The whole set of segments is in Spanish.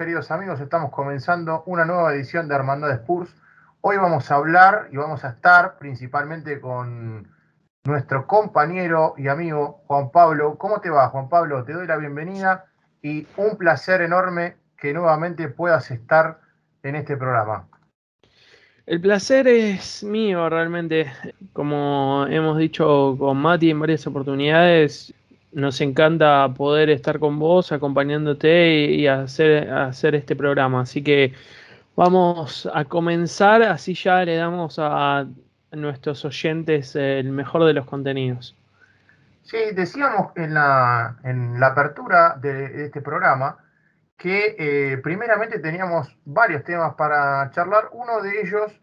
queridos amigos. Estamos comenzando una nueva edición de Hermandad Spurs. Hoy vamos a hablar y vamos a estar principalmente con nuestro compañero y amigo Juan Pablo. ¿Cómo te va, Juan Pablo? Te doy la bienvenida y un placer enorme que nuevamente puedas estar en este programa. El placer es mío realmente. Como hemos dicho con Mati en varias oportunidades, nos encanta poder estar con vos, acompañándote y, hacer, hacer este programa. Así que vamos a comenzar, así ya le damos a nuestros oyentes el mejor de los contenidos. Sí, decíamos en la, en la apertura de, este programa que eh, primeramente teníamos varios temas para charlar. Uno de ellos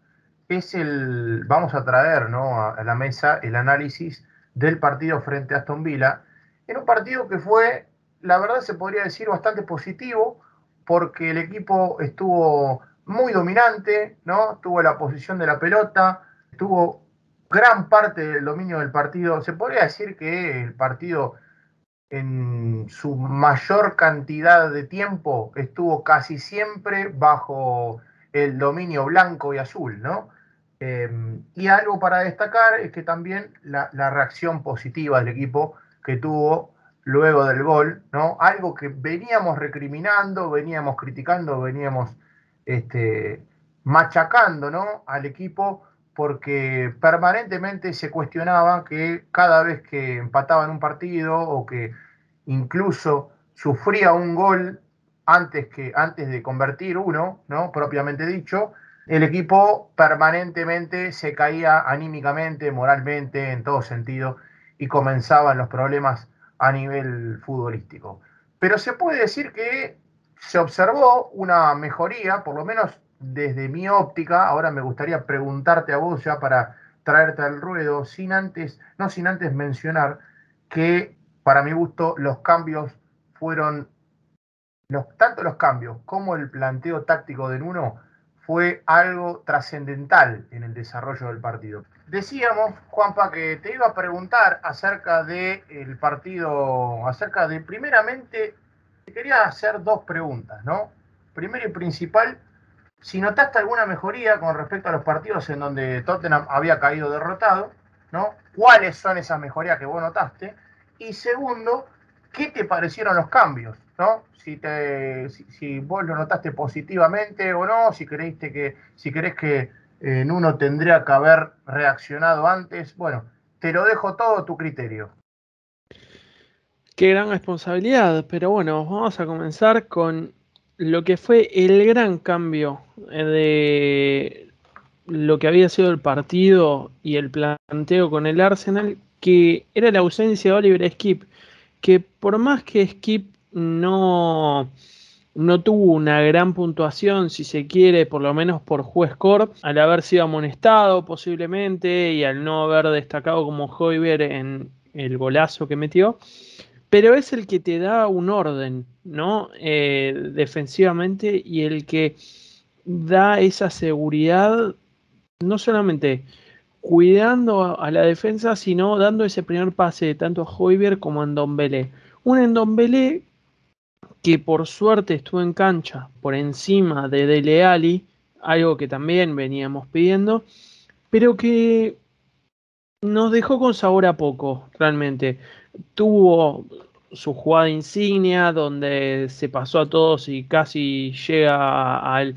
es el, vamos a traer ¿no? a, la mesa el análisis del partido frente a Aston Villa, en un partido que fue, la verdad se podría decir, bastante positivo, porque el equipo estuvo muy dominante, ¿no? Tuvo la posición de la pelota, tuvo gran parte del dominio del partido. Se podría decir que el partido en su mayor cantidad de tiempo estuvo casi siempre bajo el dominio blanco y azul, ¿no? Em, y algo para destacar es que también la, reacción positiva del equipo que tuvo luego del gol, ¿no? Algo que veníamos recriminando, veníamos criticando, veníamos este, machacando, ¿no? Al equipo porque permanentemente se cuestionaba que cada vez que empataban un partido o que incluso sufría un gol antes, que, antes de convertir uno, ¿no? propiamente dicho, el equipo permanentemente se caía anímicamente, moralmente, en todo sentido, y comenzaban los problemas a nivel futbolístico. Pero se puede decir que se observó una mejoría, por lo menos desde mi óptica, ahora me gustaría preguntarte a vos ya para traerte al ruedo, sin antes, no sin antes mencionar que para mi gusto los cambios fueron, los, tanto los cambios como el planteo táctico de Nuno fue algo trascendental en el desarrollo del partido. Decíamos, Juanpa, que te iba a preguntar acerca del partido, acerca de, primeramente, te quería hacer dos preguntas, ¿no? Primero y principal, si notaste alguna mejoría con respecto a los partidos en donde Tottenham había caído derrotado, ¿no? ¿Cuáles son esas mejorías que vos notaste? Y segundo, ¿qué te parecieron los cambios? ¿no? Si, vos lo notaste positivamente o no, si creíste que, si que en uno tendría que haber reaccionado antes, bueno, te lo dejo todo a tu criterio. Qué gran responsabilidad, pero bueno, vamos a comenzar con lo que fue el gran cambio eh, de lo que había sido el partido y el planteo con el Arsenal, que era la ausencia de Oliver Skip, que por más que Skip no, no tuvo una gran puntuación, si se quiere, por lo menos por juez corp, al haber sido amonestado posiblemente y al no haber destacado como Hoiber en el golazo que metió, pero es el que te da un orden, ¿no? Eh, defensivamente y el que da esa seguridad, no solamente cuidando a la defensa, sino dando ese primer pase tanto a Hoiber como a Ndombele. Un Ndombele que por suerte estuvo en cancha por encima de Dele Alli, algo que también veníamos pidiendo, pero que nos dejó con sabor a poco, realmente. Tuvo su jugada insignia donde se pasó a todos y casi llega al,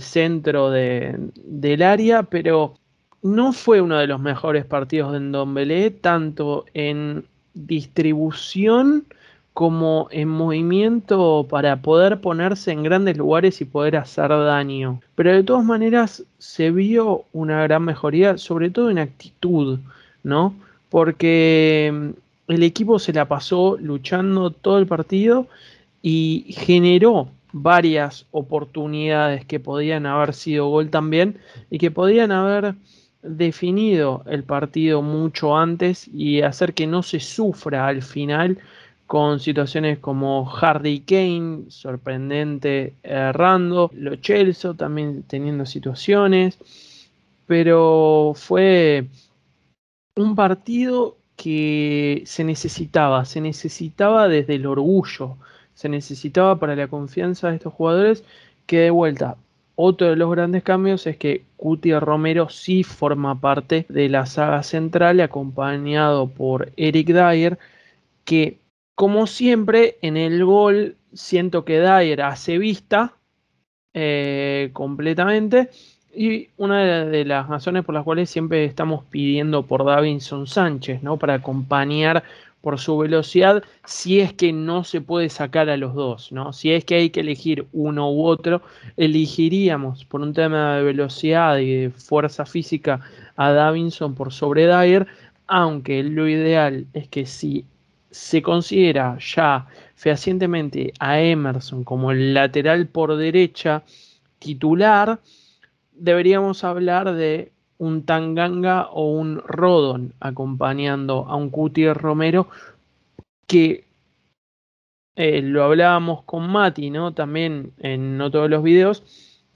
centro del área, pero no fue uno de los mejores partidos de Ndombele, tanto en distribución como en movimiento para poder ponerse en grandes lugares y poder hacer daño. Pero de todas maneras se vio una gran mejoría, sobre todo en actitud, ¿no? Porque mm, el equipo se la pasó luchando todo el partido y generó varias oportunidades que podían haber sido gol también y que podían haber definido el partido mucho antes y hacer que no se sufra al final con situaciones como Hardy Kane, sorprendente errando, Lo Chelsea también teniendo situaciones, pero fue un partido que se necesitaba, se necesitaba desde el orgullo, se necesitaba para la confianza de estos jugadores, que de vuelta, otro de los grandes cambios es que Cuti Romero sí forma parte de la saga central, acompañado por Eric Dyer, que como siempre en el gol siento que Dyer hace vista eh, completamente. Y una de las razones por las cuales siempre estamos pidiendo por Davinson Sánchez, ¿no? Para acompañar por su velocidad, si es que no se puede sacar a los dos, ¿no? Si es que hay que elegir uno u otro, elegiríamos por un tema de velocidad y de fuerza física a Davinson por sobre Dyer, aunque lo ideal es que si se considera ya fehacientemente a Emerson como el lateral por derecha titular, deberíamos hablar de un Tanganga o un Rodon acompañando a un Cuti Romero que eh, lo hablábamos con Mati, ¿no? También en no todos los videos,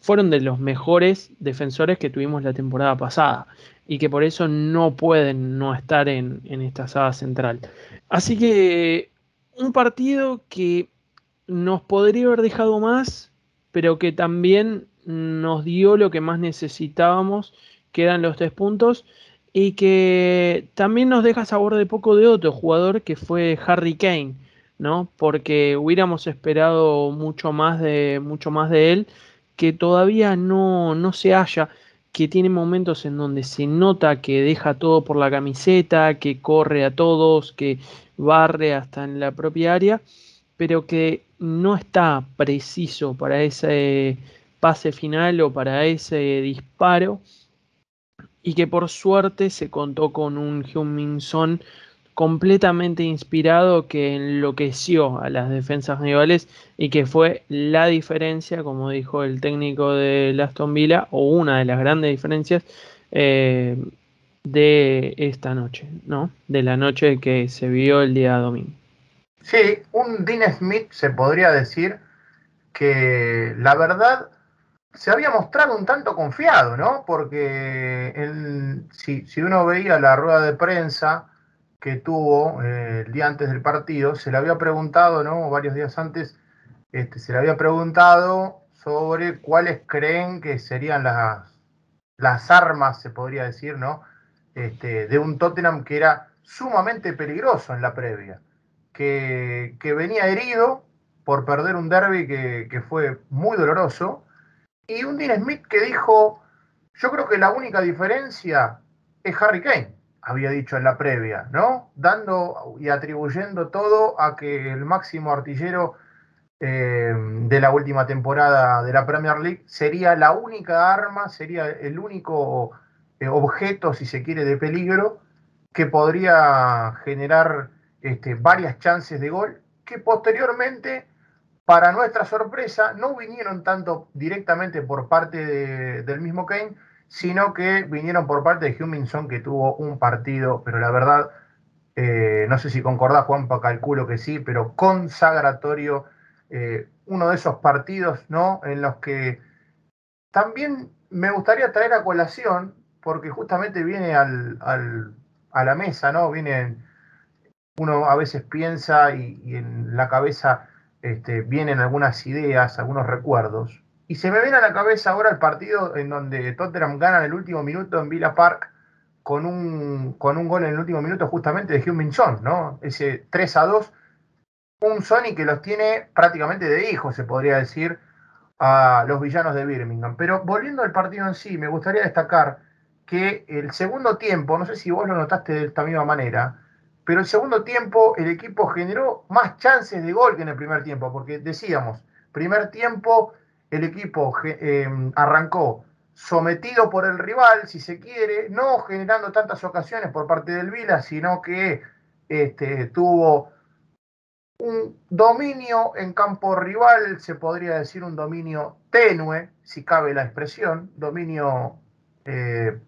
fueron de los mejores defensores que tuvimos la temporada pasada y que por eso no pueden no estar en, en esta saga central. Así que un partido que nos podría haber dejado más, pero que también nos dio lo que más necesitábamos, que eran los tres puntos, y que también nos deja sabor de poco de otro jugador que fue Harry Kane, ¿no? Porque hubiéramos esperado mucho más de, mucho más de él, que todavía no, no se halla que tiene momentos en donde se nota que deja todo por la camiseta, que corre a todos, que barre hasta en la propia área, pero que no está preciso para ese pase final o para ese disparo y que por suerte se contó con un Hyun-Min Son completamente inspirado que enloqueció a las defensas rivales y que fue la diferencia, como dijo el técnico de Aston Villa, o una de las grandes diferencias eh, de esta noche, ¿no? De la noche que se vio el día domingo. Sí, un Dean Smith se podría decir que la verdad se había mostrado un tanto confiado, ¿no? Porque si, si uno veía la rueda de prensa, que tuvo eh, el día antes del partido, se le había preguntado, ¿no? Varios días antes, este, se le había preguntado sobre cuáles creen que serían las, las armas, se podría decir, ¿no? Este, de un Tottenham que era sumamente peligroso en la previa, que, venía herido por perder un derby que, que fue muy doloroso, y un Dean Smith que dijo, yo creo que la única diferencia es Harry Kane había dicho en la previa, ¿no? Dando y atribuyendo todo a que el máximo artillero eh, de la última temporada de la Premier League sería la única arma, sería el único eh, objeto, si se quiere, de peligro que podría generar este, varias chances de gol, que posteriormente, para nuestra sorpresa, no vinieron tanto directamente por parte del mismo Kane, sino que vinieron por parte de Huminson, que tuvo un partido, pero la verdad, eh, no sé si concordás, Juanpa, calculo que sí, pero consagratorio, eh, uno de esos partidos, ¿no? En los que también me gustaría traer a colación, porque justamente viene al, a la mesa, ¿no? Viene, uno a veces piensa y, en la cabeza este, vienen algunas ideas, algunos recuerdos. Y se me viene a la cabeza ahora el partido en donde Tottenham gana en el último minuto en Villa Park con un, con un gol en el último minuto justamente de Hugh Son, ¿no? Ese 3 a 2. Un Sony que los tiene prácticamente de hijos, se podría decir, a los villanos de Birmingham. Pero volviendo al partido en sí, me gustaría destacar que el segundo tiempo, no sé si vos lo notaste de esta misma manera, pero el segundo tiempo el equipo generó más chances de gol que en el primer tiempo, porque decíamos, primer tiempo el equipo eh, arrancó sometido por el rival, si se quiere, no generando tantas ocasiones por parte del Vila, sino que este, tuvo un dominio en campo rival, se podría decir un dominio tenue, si cabe la expresión, dominio eh,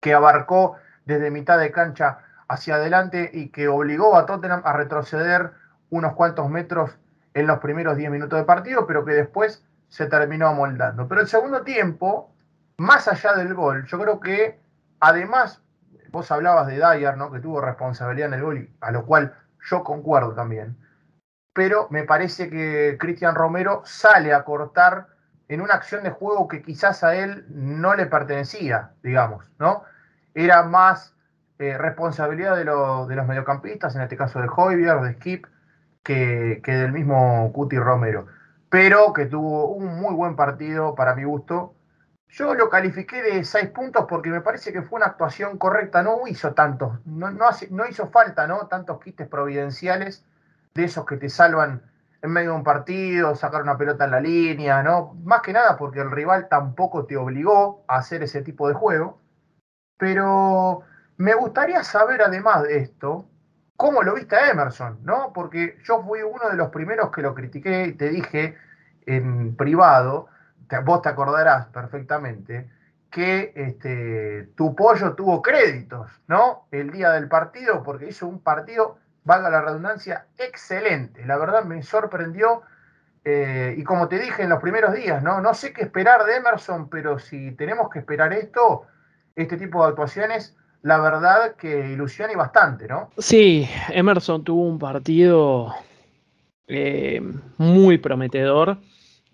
que abarcó desde mitad de cancha hacia adelante y que obligó a Tottenham a retroceder unos cuantos metros en los primeros 10 minutos de partido, pero que después se terminó amoldando. Pero el segundo tiempo, más allá del gol, yo creo que además, vos hablabas de Dyer, ¿no? que tuvo responsabilidad en el gol, a lo cual yo concuerdo también. pero me parece que Cristian Romero sale a cortar en una acción de juego que quizás a él no le pertenecía, digamos, ¿no? Era más eh, responsabilidad de, de, los mediocampistas, en este caso de Hoybier, de Skip, que, que, del mismo Cuti Romero, pero que tuvo un muy buen partido para mi gusto. Yo lo califiqué de seis puntos porque me parece que fue una actuación correcta, no hizo tantos, no, no, no hizo falta, ¿no? Tantos quites providenciales de esos que te salvan en medio de un partido, sacar una pelota en la línea, ¿no? Más que nada porque el rival tampoco te obligó a hacer ese tipo de juego. Pero me gustaría saber, además de esto, cómo lo viste a Emerson, ¿no? Porque yo fui uno de los primeros que lo critiqué y te dije en privado, vos te acordarás perfectamente, que este, tu pollo tuvo créditos, ¿no? El día del partido, porque hizo un partido valga la redundancia, excelente. La verdad me sorprendió. Eh, y como te dije en los primeros días, ¿no? no sé qué esperar de Emerson, pero si tenemos que esperar esto, este tipo de actuaciones, la verdad que ilusiona y bastante, ¿no? Sí, Emerson tuvo un partido eh, muy prometedor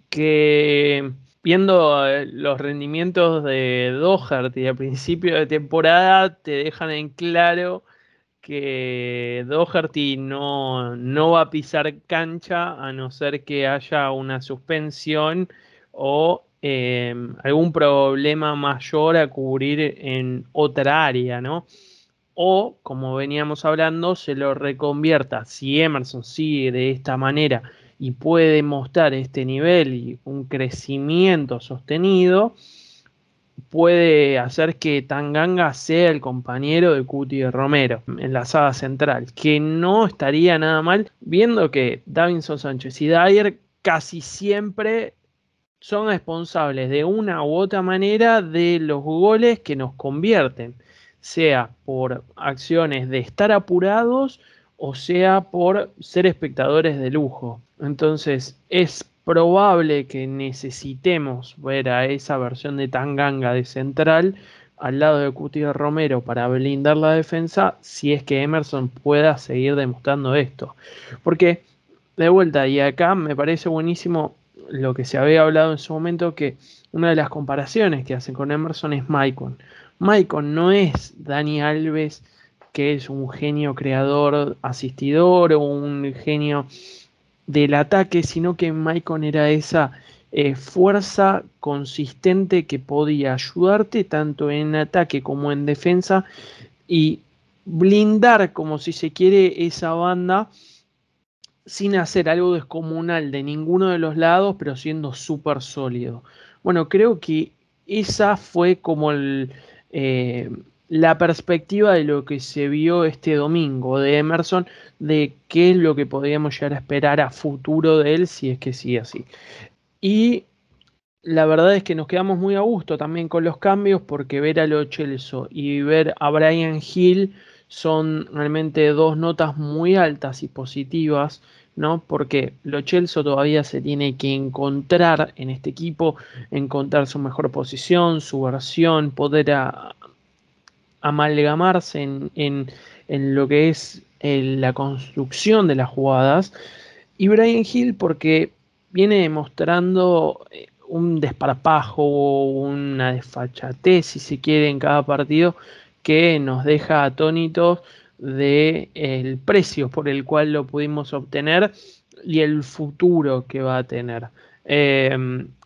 que viendo eh, los rendimientos de Doherty a principio de temporada te dejan en claro que Doherty no, no va a pisar cancha a no ser que haya una suspensión o em, algún problema mayor a cubrir en otra área, ¿no? O, como veníamos hablando, se lo reconvierta. Si Emerson sigue de esta manera y puede mostrar este nivel y un crecimiento sostenido, puede hacer que Tanganga sea el compañero de Cuti de Romero en la saga central, que no estaría nada mal, viendo que Davinson Sánchez y Dyer casi siempre son responsables de una u otra manera de los goles que nos convierten, sea por acciones de estar apurados o sea por ser espectadores de lujo. Entonces es probable que necesitemos ver a esa versión de Tanganga de central al lado de Cuti Romero para blindar la defensa si es que Emerson pueda seguir demostrando esto. Porque, de vuelta, y acá me parece buenísimo lo que se había hablado en su momento, que una de las comparaciones que hacen con Emerson es Maicon. Maicon no es Dani Alves, que es un genio creador, asistidor o un genio del ataque, sino que Maicon era esa eh, fuerza consistente que podía ayudarte tanto en ataque como en defensa y blindar, como si se quiere, esa banda sin hacer algo descomunal de ninguno de los lados, pero siendo súper sólido. Bueno, creo que esa fue como eh, la perspectiva de lo que se vio este domingo de Emerson, de qué es lo que podríamos llegar a esperar a futuro de él si es que sigue así. Y la verdad es que nos quedamos muy a gusto también con los cambios porque ver a Lo Celso y ver a Brian Hill son realmente dos notas muy altas y positivas, ¿no? Porque Lo Celso todavía se tiene que encontrar en este equipo, encontrar su mejor posición, su versión, poder a, amalgamarse en, lo que es eh, la construcción de las jugadas. Y Brian Hill porque viene demostrando eh, un desparpajo, una desfachatez, si se quiere, en cada partido que nos deja atónitos del el precio por el cual lo pudimos obtener y el futuro que va a tener. Eh,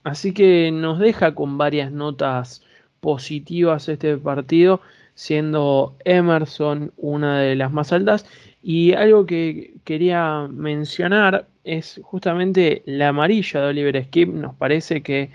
así que nos deja con varias notas positivas este partido siendo Emerson una de las más altas. Y algo que quería mencionar es justamente la amarilla de Oliver Skip. Nos parece que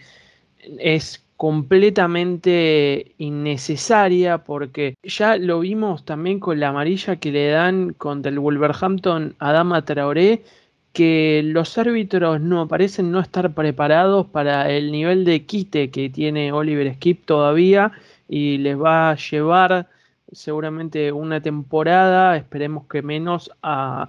es completamente innecesaria porque ya lo vimos también con la amarilla que le dan contra el Wolverhampton a Dama Traoré que los árbitros no parecen no estar preparados para el nivel de quite que tiene Oliver Skip todavía y les va a llevar seguramente una temporada, esperemos que menos, a,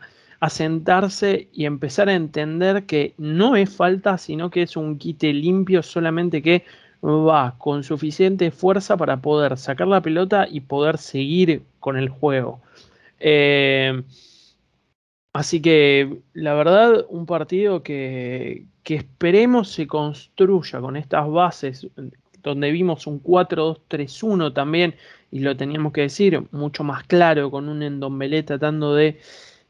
sentarse y empezar a entender que no es falta, sino que es un quite limpio, solamente que va con suficiente fuerza para poder sacar la pelota y poder seguir con el juego. Eh, Así que la verdad, un partido que, que esperemos se construya con estas bases, donde vimos un 4-2-3-1 también, y lo teníamos que decir, mucho más claro, con un Endombelé tratando de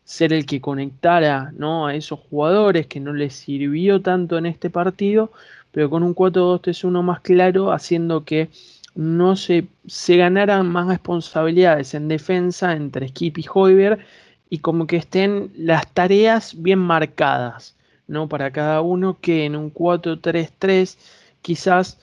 ser el que conectara ¿no? a esos jugadores que no les sirvió tanto en este partido, pero con un 4-2-3-1 más claro, haciendo que no se, se ganaran más responsabilidades en defensa entre Skip y Hoiber y como que estén las tareas bien marcadas ¿no? para cada uno, que en un 4-3-3 quizás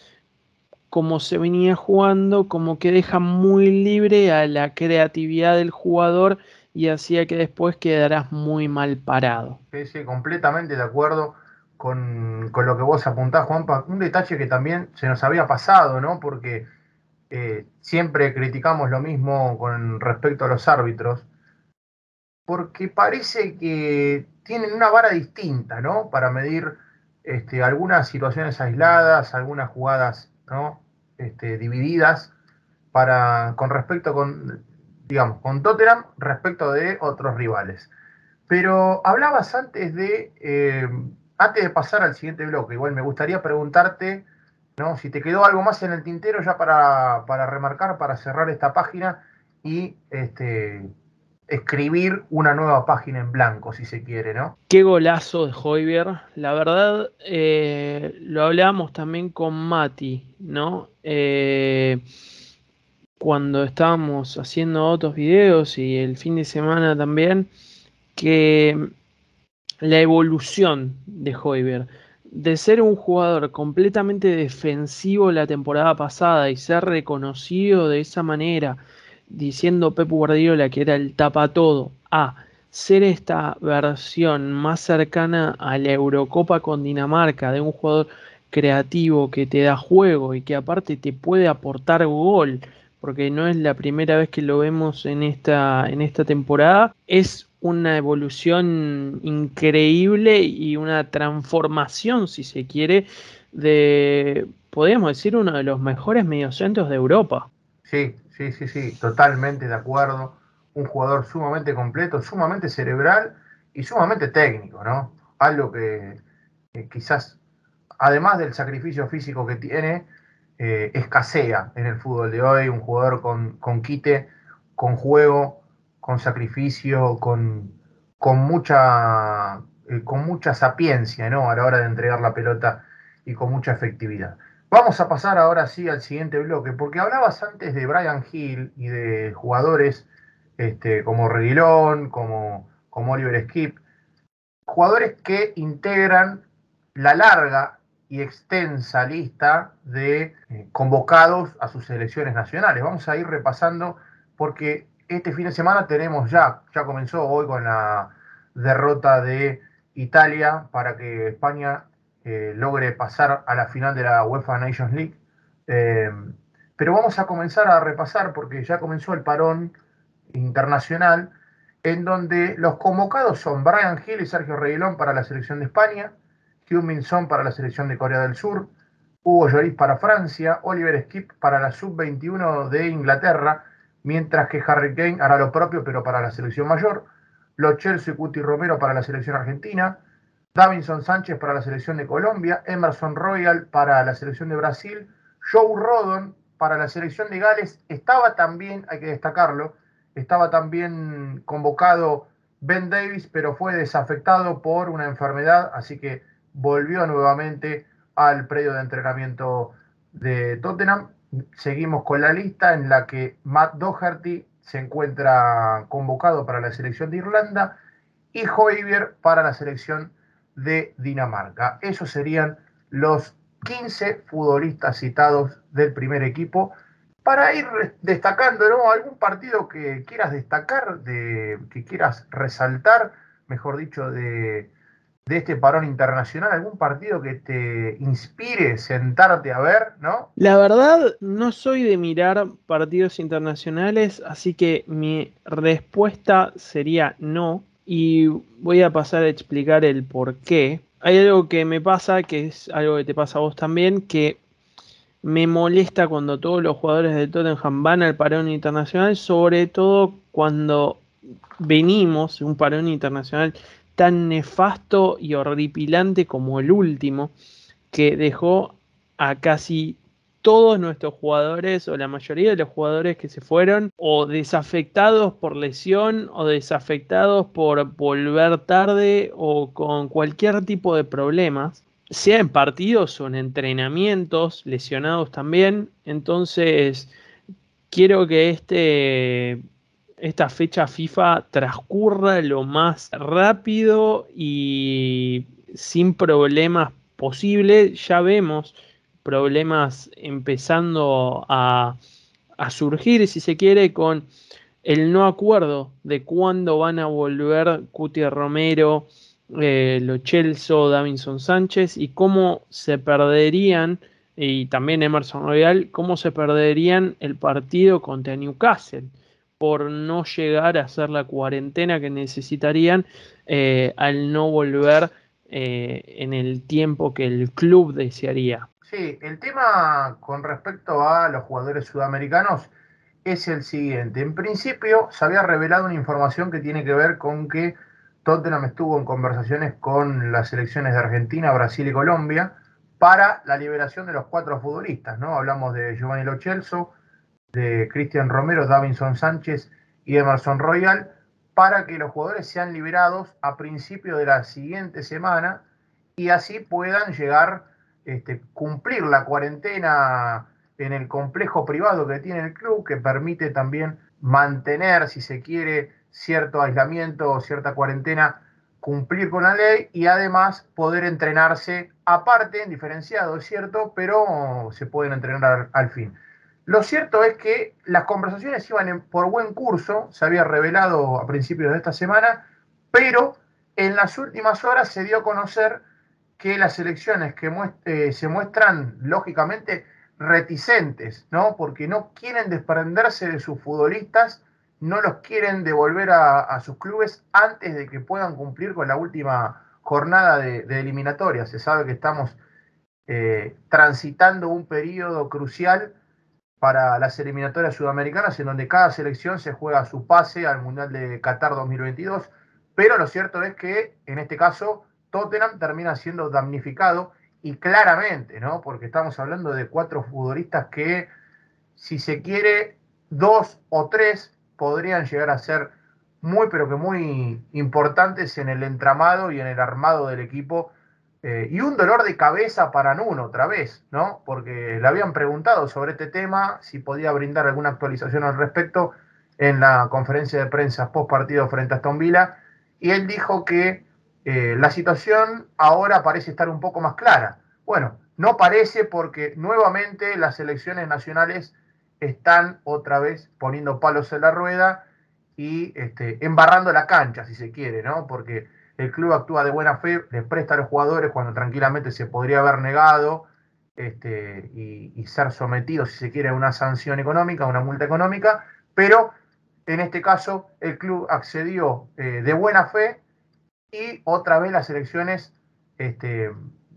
como se venía jugando, como que deja muy libre a la creatividad del jugador y hacía que después quedarás muy mal parado. Sí, sí, completamente de acuerdo con, lo que vos apuntás, Juanpa. Un detalle que también se nos había pasado, ¿no? Porque eh, siempre criticamos lo mismo con respecto a los árbitros, porque parece que tienen una vara distinta, ¿no? Para medir este, algunas situaciones aisladas, algunas jugadas, ¿no? Este, divididas para, con respecto con, digamos, con Tottenham respecto de otros rivales. Pero hablabas antes de, eh, antes de pasar al siguiente bloque, igual me gustaría preguntarte, ¿no? Si te quedó algo más en el tintero ya para, para remarcar, para cerrar esta página y este, escribir una nueva página en blanco, si se quiere, ¿no? Qué golazo de Hoiber. La verdad, eh, lo hablábamos también con Mati, ¿no? Eh, cuando estábamos haciendo otros videos y el fin de semana también, que la evolución de Hoiber, de ser un jugador completamente defensivo la temporada pasada y ser reconocido de esa manera, diciendo Pep Guardiola que era el tapa todo, a ser esta versión más cercana a la Eurocopa con Dinamarca, de un jugador creativo que te da juego y que aparte te puede aportar gol porque no es la primera vez que lo vemos en esta, en esta temporada, es una evolución increíble y una transformación, si se quiere, de, podríamos decir, uno de los mejores mediocentros de Europa. Sí, sí, sí, sí, totalmente de acuerdo. Un jugador sumamente completo, sumamente cerebral y sumamente técnico, ¿no? Algo que quizás, además del sacrificio físico que tiene, eh, escasea en el fútbol de hoy, un jugador con, con quite, con juego, con sacrificio, con, con, mucha, eh, con mucha sapiencia ¿no? a la hora de entregar la pelota y con mucha efectividad. Vamos a pasar ahora sí al siguiente bloque, porque hablabas antes de Brian Hill y de jugadores este, como Reguilón, como, como Oliver Skip, jugadores que integran la larga y extensa lista de eh, convocados a sus selecciones nacionales. Vamos a ir repasando porque este fin de semana tenemos ya, ya comenzó hoy con la derrota de Italia para que España eh, logre pasar a la final de la UEFA Nations League. Eh, pero vamos a comenzar a repasar porque ya comenzó el parón internacional en donde los convocados son Brian Hill y Sergio Reguilón para la selección de España, Hugh Minson para la selección de Corea del Sur, Hugo Lloris para Francia, Oliver Skip para la sub-21 de Inglaterra, mientras que Harry Kane hará lo propio pero para la selección mayor, Lo Celso y Cuti Romero para la selección argentina, Davinson Sánchez para la selección de Colombia, Emerson Royal para la selección de Brasil, Joe Rodon para la selección de Gales, estaba también, hay que destacarlo, estaba también convocado Ben Davis, pero fue desafectado por una enfermedad, así que volvió nuevamente al predio de entrenamiento de Tottenham. Seguimos con la lista en la que Matt Doherty se encuentra convocado para la selección de Irlanda y Hoivier para la selección de Dinamarca. Esos serían los 15 futbolistas citados del primer equipo. Para ir destacando algún partido que quieras destacar, de, que quieras resaltar, mejor dicho, de, de este parón internacional? ¿Algún partido que te inspire sentarte a ver, no? La verdad, no soy de mirar partidos internacionales, así que mi respuesta sería no. Y voy a pasar a explicar el por qué. Hay algo que me pasa, que es algo que te pasa a vos también, que me molesta cuando todos los jugadores de Tottenham van al parón internacional, sobre todo cuando venimos un parón internacional tan nefasto y horripilante como el último, que dejó a casi todos nuestros jugadores o la mayoría de los jugadores que se fueron o desafectados por lesión o desafectados por volver tarde o con cualquier tipo de problemas, sea en partidos o en entrenamientos, lesionados también. Entonces, quiero que este, esta fecha FIFA transcurra lo más rápido y sin problemas posible. Ya vemos problemas empezando a, surgir, si se quiere, con el no acuerdo de cuándo van a volver Cuti Romero, eh, Lo Chelso, Davinson Sánchez y cómo se perderían, y también Emerson Royal, cómo se perderían el partido contra Newcastle por no llegar a hacer la cuarentena que necesitarían eh, al no volver eh, en el tiempo que el club desearía. Sí, el tema con respecto a los jugadores sudamericanos es el siguiente. En principio se había revelado una información que tiene que ver con que Tottenham estuvo en conversaciones con las selecciones de Argentina, Brasil y Colombia para la liberación de los cuatro futbolistas, ¿no? Hablamos de Giovanni Lo Celso, de Cristian Romero, Davinson Sánchez y Emerson Royal, para que los jugadores sean liberados a principio de la siguiente semana y así puedan llegar este, cumplir la cuarentena en el complejo privado que tiene el club, que permite también mantener, si se quiere, cierto aislamiento o cierta cuarentena, cumplir con la ley y además poder entrenarse aparte, diferenciado, es cierto, pero se pueden entrenar al, fin. Lo cierto es que las conversaciones iban por buen curso, se había revelado a principios de esta semana, pero en las últimas horas se dio a conocer que las elecciones que eh, se muestran lógicamente reticentes, ¿no? Porque no quieren desprenderse de sus futbolistas, no los quieren devolver a, sus clubes antes de que puedan cumplir con la última jornada de, eliminatoria. Se sabe que estamos eh, transitando un periodo crucial para las eliminatorias sudamericanas en donde cada selección se juega su pase al Mundial de Qatar 2022, pero lo cierto es que en este caso Tottenham termina siendo damnificado y claramente, ¿no? Porque estamos hablando de cuatro futbolistas que, si se quiere, dos o tres podrían llegar a ser muy, pero que muy importantes en el entramado y en el armado del equipo. Eh, y un dolor de cabeza para Nuno otra vez, ¿no? Porque le habían preguntado sobre este tema, si podía brindar alguna actualización al respecto en la conferencia de prensa post partido frente a Aston Villa, y él dijo que eh, la situación ahora parece estar un poco más clara. Bueno, no parece porque nuevamente las elecciones nacionales están otra vez poniendo palos en la rueda y este, embarrando la cancha, si se quiere, ¿no? Porque el club actúa de buena fe, les presta a los jugadores cuando tranquilamente se podría haber negado este, y, ser sometido, si se quiere, a una sanción económica, a una multa económica, pero en este caso el club accedió eh, de buena fe y otra vez las elecciones este,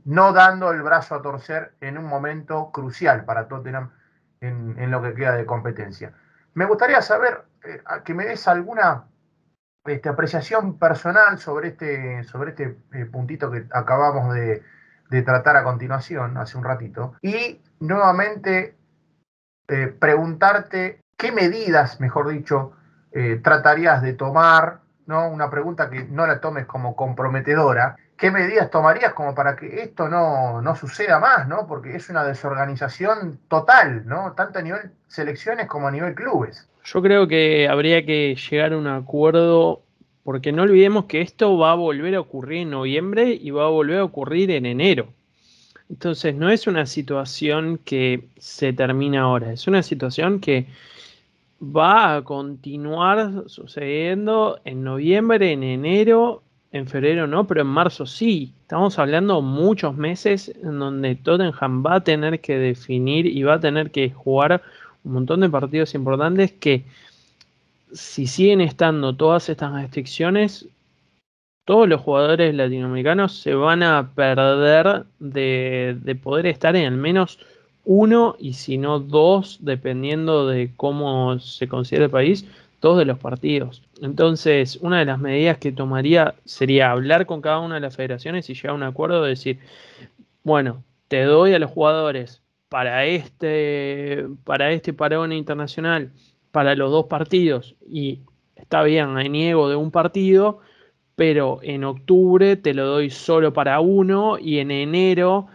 no dando el brazo a torcer en un momento crucial para Tottenham en, lo que queda de competencia. Me gustaría saber eh, que me des alguna este, apreciación personal sobre este, sobre este eh, puntito que acabamos de, tratar a continuación, hace un ratito, y nuevamente eh, preguntarte qué medidas, mejor dicho, tratarías de tomar ¿no? Una pregunta que no la tomes como comprometedora. ¿Qué medidas tomarías como para que esto no, no suceda más, ¿no? Porque es una desorganización total, ¿no? Tanto a nivel selecciones como a nivel clubes. Yo creo que habría que llegar a un acuerdo, porque no olvidemos que esto va a volver a ocurrir en noviembre y va a volver a ocurrir en enero. Entonces no es una situación que se termina ahora, es una situación que va a continuar sucediendo en noviembre, en enero, en febrero no, pero en marzo sí. Estamos hablando muchos meses en donde Tottenham va a tener que definir y va a tener que jugar un montón de partidos importantes que si siguen estando todas estas restricciones, todos los jugadores latinoamericanos se van a perder de, de poder estar en al menos uno y si no dos, dependiendo de cómo se considera el país, dos de los partidos. Entonces, una de las medidas que tomaría sería hablar con cada una de las federaciones y llegar a un acuerdo de decir, bueno, te doy a los jugadores para este, para este parón internacional, para los dos partidos, y está bien, hay niego de un partido, pero en octubre te lo doy solo para uno y en enero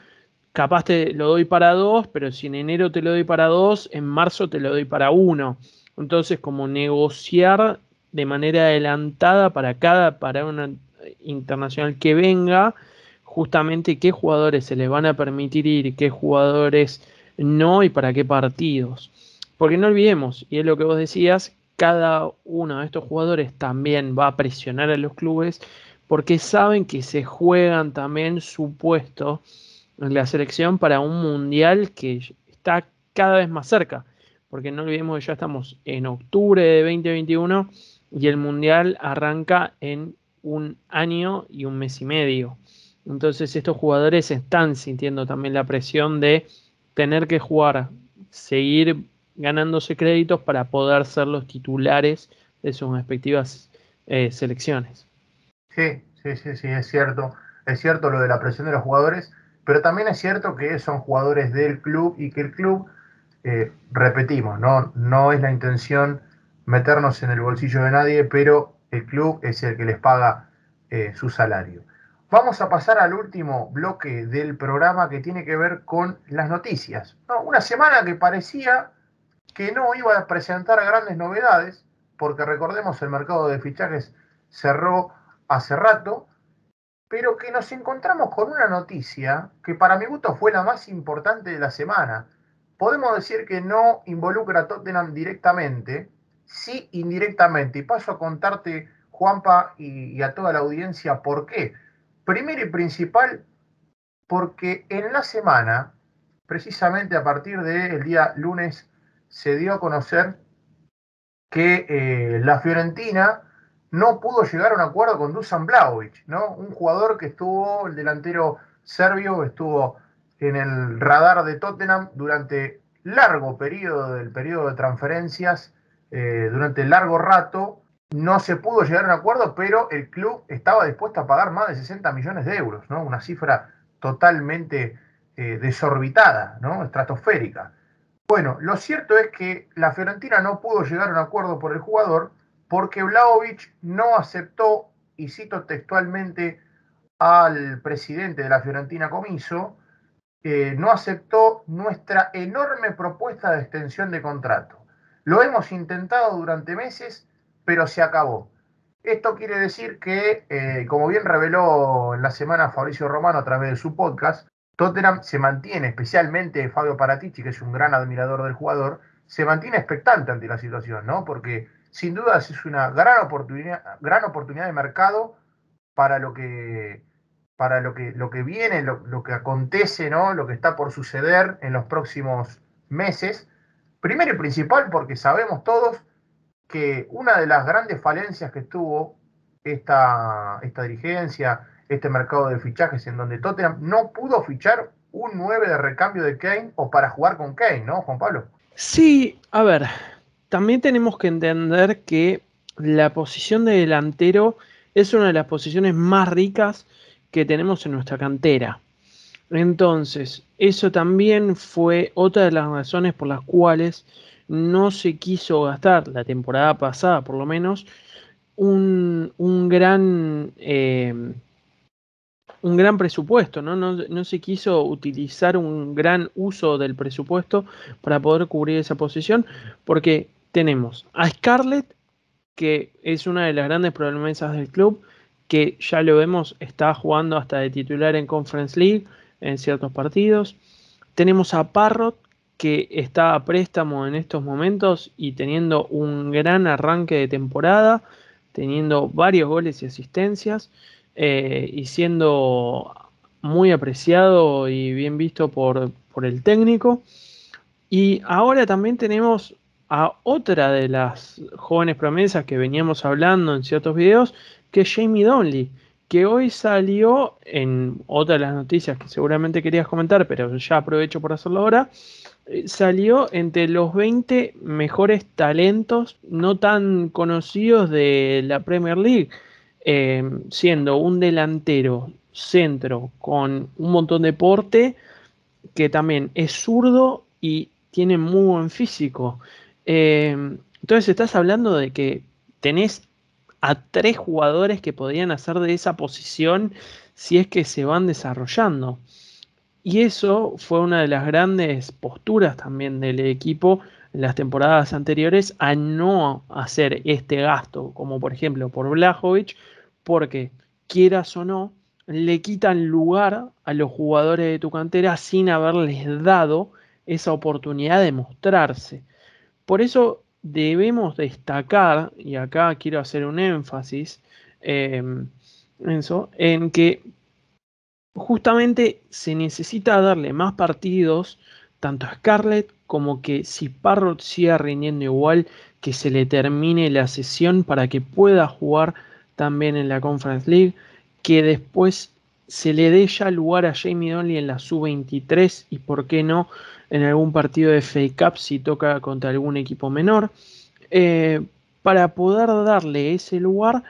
capaz te lo doy para dos, pero si en enero te lo doy para dos, en marzo te lo doy para uno. Entonces, como negociar de manera adelantada para cada para internacional que venga, justamente qué jugadores se les van a permitir ir, qué jugadores no y para qué partidos. Porque no olvidemos, y es lo que vos decías, cada uno de estos jugadores también va a presionar a los clubes porque saben que se juegan también su puesto en la selección para un mundial que está cada vez más cerca. Porque no olvidemos que ya estamos en octubre de 2021 y el mundial arranca en un año y un mes y medio. Entonces estos jugadores están sintiendo también la presión de tener que jugar, seguir ganándose créditos para poder ser los titulares de sus respectivas eh, selecciones. Sí, sí, sí, sí, es cierto. Es cierto lo de la presión de los jugadores, pero también es cierto que son jugadores del club y que el club, eh, repetimos, ¿no? no es la intención meternos en el bolsillo de nadie, pero el club es el que les paga eh, su salario. Vamos a pasar al último bloque del programa que tiene que ver con las noticias. Una semana que parecía que no iba a presentar grandes novedades, porque recordemos el mercado de fichajes cerró hace rato, pero que nos encontramos con una noticia que para mi gusto fue la más importante de la semana. Podemos decir que no involucra a Tottenham directamente, sí indirectamente, y paso a contarte, Juanpa, y, y a toda la audiencia, por qué. Primero y principal, porque en la semana, precisamente a partir del día lunes, se dio a conocer que eh, la Fiorentina no pudo llegar a un acuerdo con Dusan Blaovic, ¿no? Un jugador que estuvo, el delantero serbio, estuvo en el radar de Tottenham durante largo periodo del periodo de transferencias, eh, durante largo rato, no se pudo llegar a un acuerdo, pero el club estaba dispuesto a pagar más de 60 millones de euros, ¿no? Una cifra totalmente eh, desorbitada, ¿no? Estratosférica. Bueno, lo cierto es que la Fiorentina no pudo llegar a un acuerdo por el jugador porque Vlaovic no aceptó, y cito textualmente al presidente de la Fiorentina Comiso, no aceptó nuestra enorme propuesta de extensión de contrato. Lo hemos intentado durante meses pero se acabó. Esto quiere decir que, eh, como bien reveló en la semana Fabricio Romano a través de su podcast, Tottenham se mantiene, especialmente Fabio Paratici, que es un gran admirador del jugador, se mantiene expectante ante la situación, ¿no? Porque sin duda es una gran oportunidad, gran oportunidad de mercado para lo que, para lo que, lo que viene, lo, lo que acontece, ¿no? Lo que está por suceder en los próximos meses. Primero y principal, porque sabemos todos que una de las grandes falencias que tuvo esta, esta dirigencia, este mercado de fichajes, en donde Tottenham no pudo fichar un 9 de recambio de Kane o para jugar con Kane, ¿no, Juan Pablo? Sí, a ver, también tenemos que entender que la posición de delantero es una de las posiciones más ricas que tenemos en nuestra cantera. Entonces, eso también fue otra de las razones por las cuales no se quiso gastar la temporada pasada, por lo menos, un, gran eh, un gran presupuesto, ¿no? ¿no? se quiso utilizar un gran uso del presupuesto para poder cubrir esa posición, porque tenemos a Scarlett, que es una de las grandes promesas del club, que ya lo vemos, está jugando hasta de titular en Conference League en ciertos partidos. Tenemos a Parrot, que está a préstamo en estos momentos y teniendo un gran arranque de temporada, teniendo varios goles y asistencias eh, y siendo muy apreciado y bien visto por, por el técnico. Y ahora también tenemos a otra de las jóvenes promesas que veníamos hablando en ciertos videos, que es Jamie Donley, que hoy salió en otra de las noticias que seguramente querías comentar, pero ya aprovecho por hacerlo ahora, eh, salió entre los 20 mejores talentos no tan conocidos de la Premier League, eh, siendo un delantero centro con un montón de porte, que también es zurdo y tiene muy buen físico. Eh, entonces estás hablando de que tenés a tres jugadores que podrían hacer de esa posición si es que se van desarrollando. Y eso fue una de las grandes posturas también del equipo en las temporadas anteriores a no hacer este gasto, como por ejemplo por Blajovic, porque quieras o no, le quitan lugar a los jugadores de tu cantera sin haberles dado esa oportunidad de mostrarse. Por eso debemos destacar, y acá quiero hacer un énfasis, em, en que justamente se necesita darle más partidos tanto a Scarlett como que si Parrot siga rindiendo igual, que se le termine la sesión para que pueda jugar también en la Conference League, que después se le dé ya lugar a Jamie Donley en la sub-23 y por qué no en algún partido de Fake Cup si toca contra algún equipo menor, eh, para poder darle ese lugar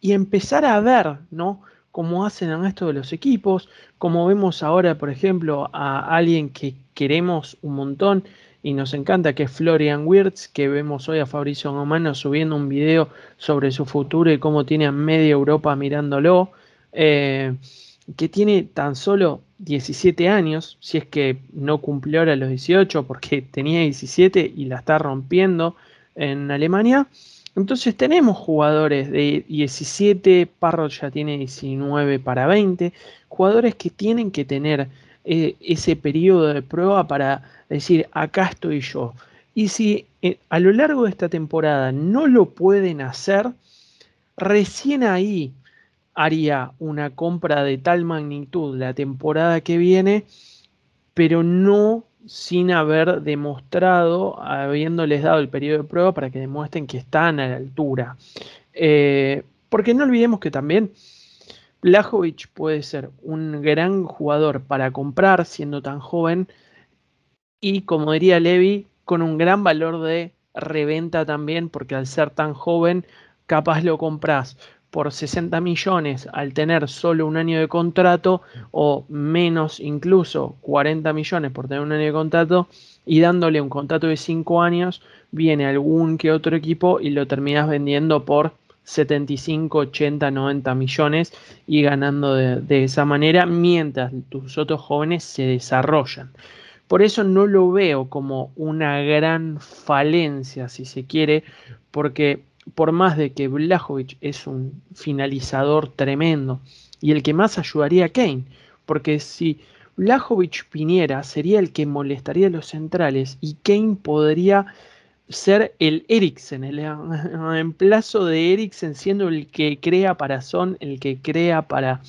y empezar a ver, ¿no? Cómo hacen en esto de los equipos, como vemos ahora, por ejemplo, a alguien que queremos un montón y nos encanta, que es Florian Wirtz, que vemos hoy a Fabricio Romano subiendo un video sobre su futuro y cómo tiene a media Europa mirándolo. Eh, que tiene tan solo 17 años, si es que no cumplió ahora los 18 porque tenía 17 y la está rompiendo en Alemania. Entonces tenemos jugadores de 17, Parrot ya tiene 19 para 20, jugadores que tienen que tener eh, ese periodo de prueba para decir, acá estoy yo. Y si eh, a lo largo de esta temporada no lo pueden hacer, recién ahí haría una compra de tal magnitud la temporada que viene, pero no sin haber demostrado, habiéndoles dado el periodo de prueba para que demuestren que están a la altura. Eh, porque no olvidemos que también Blajovic puede ser un gran jugador para comprar siendo tan joven y como diría Levi, con un gran valor de reventa también, porque al ser tan joven, capaz lo compras por 60 millones al tener solo un año de contrato o menos incluso 40 millones por tener un año de contrato y dándole un contrato de 5 años viene algún que otro equipo y lo terminas vendiendo por 75, 80, 90 millones y ganando de, de esa manera mientras tus otros jóvenes se desarrollan. Por eso no lo veo como una gran falencia, si se quiere, porque por más de que Blajovic es un finalizador tremendo y el que más ayudaría a Kane, porque si Blajovic viniera sería el que molestaría a los centrales y Kane podría ser el Eriksen, el reemplazo de Eriksen siendo el que crea para Son, el que crea para,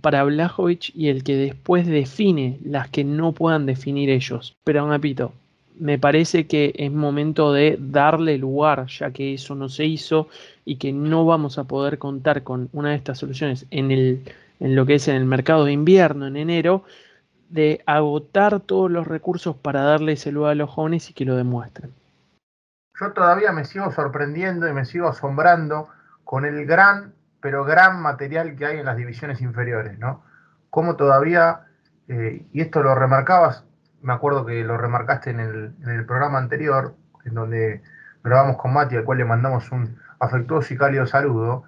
para Blajovic y el que después define las que no puedan definir ellos. Pero repito, me parece que es momento de darle lugar, ya que eso no se hizo y que no vamos a poder contar con una de estas soluciones en, el, en lo que es en el mercado de invierno, en enero, de agotar todos los recursos para darle ese lugar a los jóvenes y que lo demuestren. Yo todavía me sigo sorprendiendo y me sigo asombrando con el gran, pero gran material que hay en las divisiones inferiores, ¿no? Cómo todavía, eh, y esto lo remarcabas me acuerdo que lo remarcaste en el, programa anterior, en donde grabamos con Mati, al cual le mandamos un afectuoso y cálido saludo,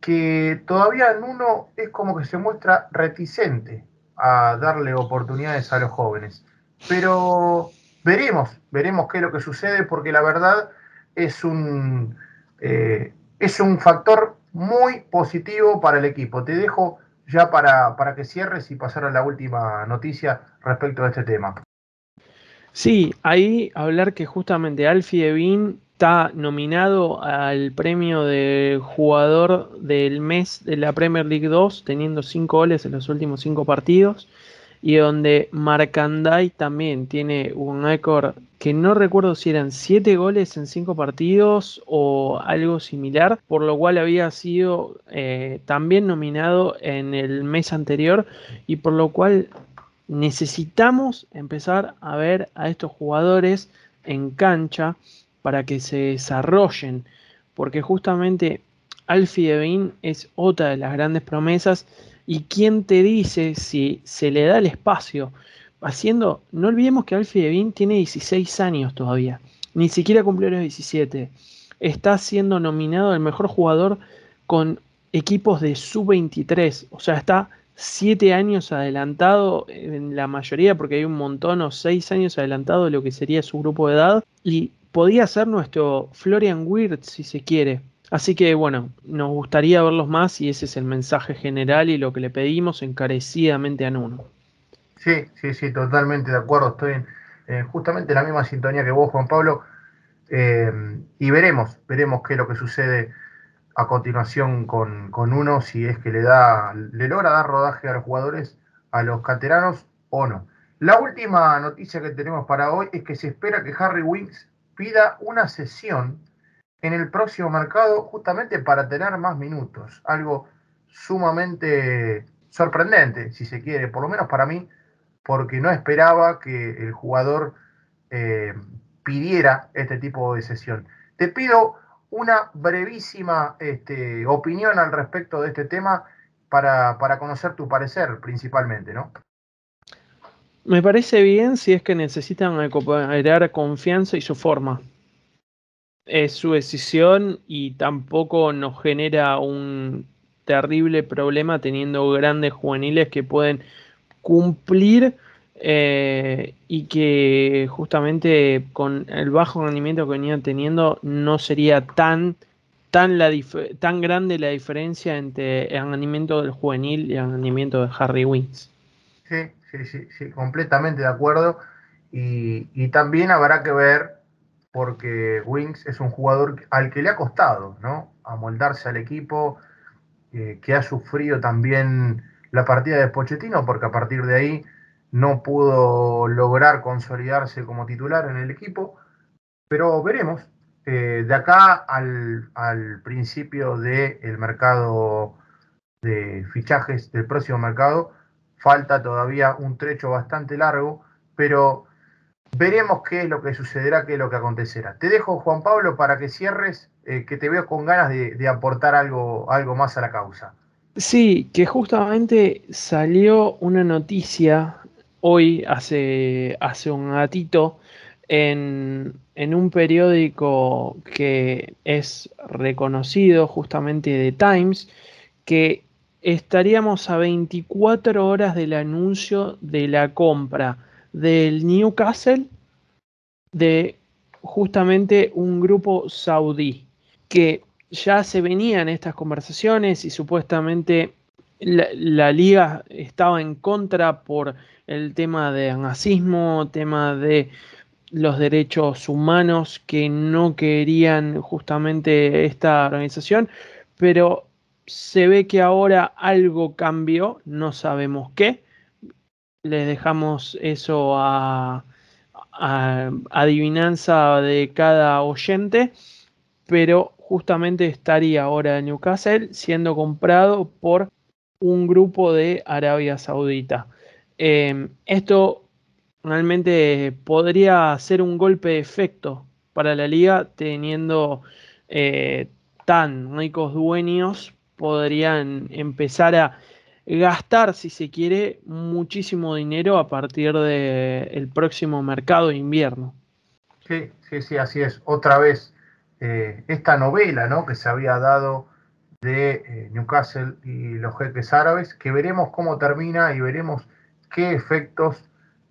que todavía en uno es como que se muestra reticente a darle oportunidades a los jóvenes. Pero veremos, veremos qué es lo que sucede, porque la verdad es un, eh, es un factor muy positivo para el equipo. Te dejo ya para, para que cierres y pasar a la última noticia respecto a este tema. Sí, ahí hablar que justamente Alfie Devin está nominado al premio de jugador del mes de la Premier League 2, teniendo cinco goles en los últimos cinco partidos. Y donde Marcandai también tiene un récord que no recuerdo si eran 7 goles en 5 partidos o algo similar, por lo cual había sido eh, también nominado en el mes anterior y por lo cual necesitamos empezar a ver a estos jugadores en cancha para que se desarrollen, porque justamente Alfie Devin es otra de las grandes promesas y quién te dice si se le da el espacio haciendo, no olvidemos que Alfie Devin tiene 16 años todavía, ni siquiera cumplió los 17. Está siendo nominado el mejor jugador con equipos de sub-23, o sea, está 7 años adelantado en la mayoría, porque hay un montón, o 6 años adelantado de lo que sería su grupo de edad, y podía ser nuestro Florian Wirtz si se quiere. Así que bueno, nos gustaría verlos más y ese es el mensaje general y lo que le pedimos encarecidamente a Nuno. Sí, sí, sí, totalmente de acuerdo. Estoy en justamente la misma sintonía que vos, Juan Pablo. Eh, y veremos, veremos qué es lo que sucede a continuación con, con, uno, si es que le da, le logra dar rodaje a los jugadores, a los canteranos o no. La última noticia que tenemos para hoy es que se espera que Harry Winks pida una sesión en el próximo mercado justamente para tener más minutos. Algo sumamente sorprendente, si se quiere, por lo menos para mí, porque no esperaba que el jugador eh, pidiera este tipo de sesión. Te pido una brevísima este, opinión al respecto de este tema para, para conocer tu parecer principalmente, ¿no? Me parece bien si es que necesitan recuperar confianza y su forma. Es su decisión y tampoco nos genera un terrible problema teniendo grandes juveniles que pueden cumplir eh, y que justamente con el bajo rendimiento que venían teniendo no sería tan, tan, la tan grande la diferencia entre el rendimiento del juvenil y el rendimiento de Harry Wings. Sí, sí, sí, sí, completamente de acuerdo. Y, y también habrá que ver, porque Wings es un jugador al que le ha costado, ¿no? Amoldarse al equipo, eh, que ha sufrido también la partida de Pochettino, porque a partir de ahí no pudo lograr consolidarse como titular en el equipo, pero veremos. Eh, de acá al, principio del mercado de fichajes, del próximo mercado, falta todavía un trecho bastante largo, pero veremos qué es lo que sucederá, qué es lo que acontecerá. Te dejo, Juan Pablo, para que cierres, eh, que te veo con ganas de, aportar algo, algo más a la causa. Sí, que justamente salió una noticia hoy, hace, hace un ratito, en, en, un periódico que es reconocido justamente de Times, que estaríamos a 24 horas del anuncio de la compra del Newcastle de justamente un grupo saudí que ya se venían estas conversaciones y supuestamente la, liga estaba en contra por el tema de nazismo, tema de los derechos humanos que no querían justamente esta organización, pero se ve que ahora algo cambió, no sabemos qué. Les dejamos eso a, adivinanza de cada oyente, pero justamente estaría ahora Newcastle siendo comprado por un grupo de Arabia Saudita. Em, esto realmente podría ser un golpe de efecto para la liga teniendo eh, tan ricos dueños podrían empezar a gastar, si se quiere, muchísimo dinero a partir del próximo mercado de invierno. Sí, sí, sí, así es. Otra vez eh, esta novela ¿no? que se había dado de eh, Newcastle y los jeques árabes, que veremos cómo termina y veremos qué efectos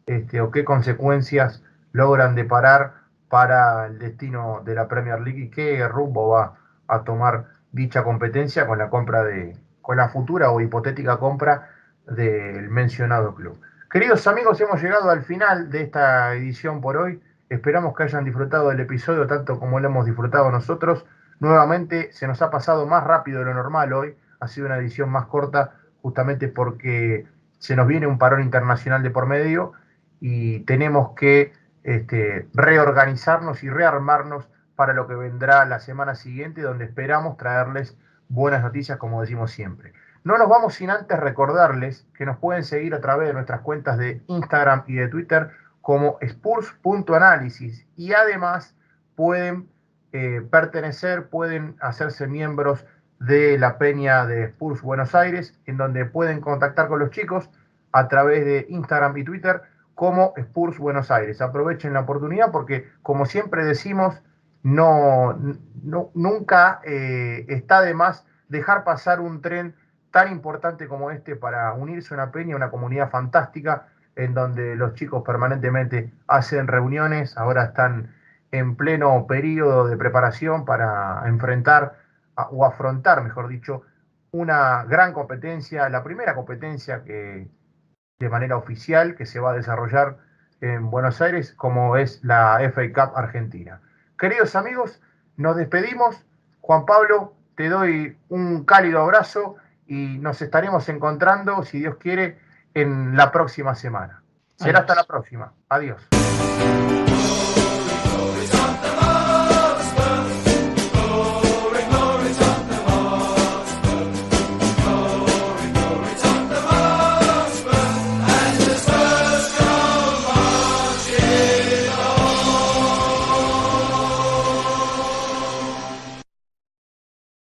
este, o qué consecuencias logran deparar para el destino de la Premier League y qué rumbo va a tomar dicha competencia con la compra de, con la futura o hipotética compra del mencionado club. Queridos amigos, hemos llegado al final de esta edición por hoy. Esperamos que hayan disfrutado del episodio tanto como lo hemos disfrutado nosotros. Nuevamente se nos ha pasado más rápido de lo normal hoy. Ha sido una edición más corta justamente porque se nos viene un parón internacional de por medio y tenemos que este, reorganizarnos y rearmarnos para lo que vendrá la semana siguiente, donde esperamos traerles buenas noticias, como decimos siempre. No nos vamos sin antes recordarles que nos pueden seguir a través de nuestras cuentas de Instagram y de Twitter como spurs.análisis y además pueden eh, pertenecer, pueden hacerse miembros de la peña de Spurs Buenos Aires, en donde pueden contactar con los chicos a través de Instagram y Twitter como Spurs Buenos Aires. Aprovechen la oportunidad porque, como siempre decimos, no, nunca eh, está de más dejar pasar un tren tan importante como este para unirse a una peña, una comunidad fantástica, en donde los chicos permanentemente hacen reuniones, ahora están en pleno periodo de preparación para enfrentar o afrontar, mejor dicho, una gran competencia, la primera competencia que de manera oficial que se va a desarrollar en Buenos Aires, como es la FA Cup Argentina queridos amigos, nos despedimos. Juan Pablo, te doy un cálido abrazo y nos estaremos encontrando, si Dios quiere, en la próxima semana. Será hasta la próxima. Adiós.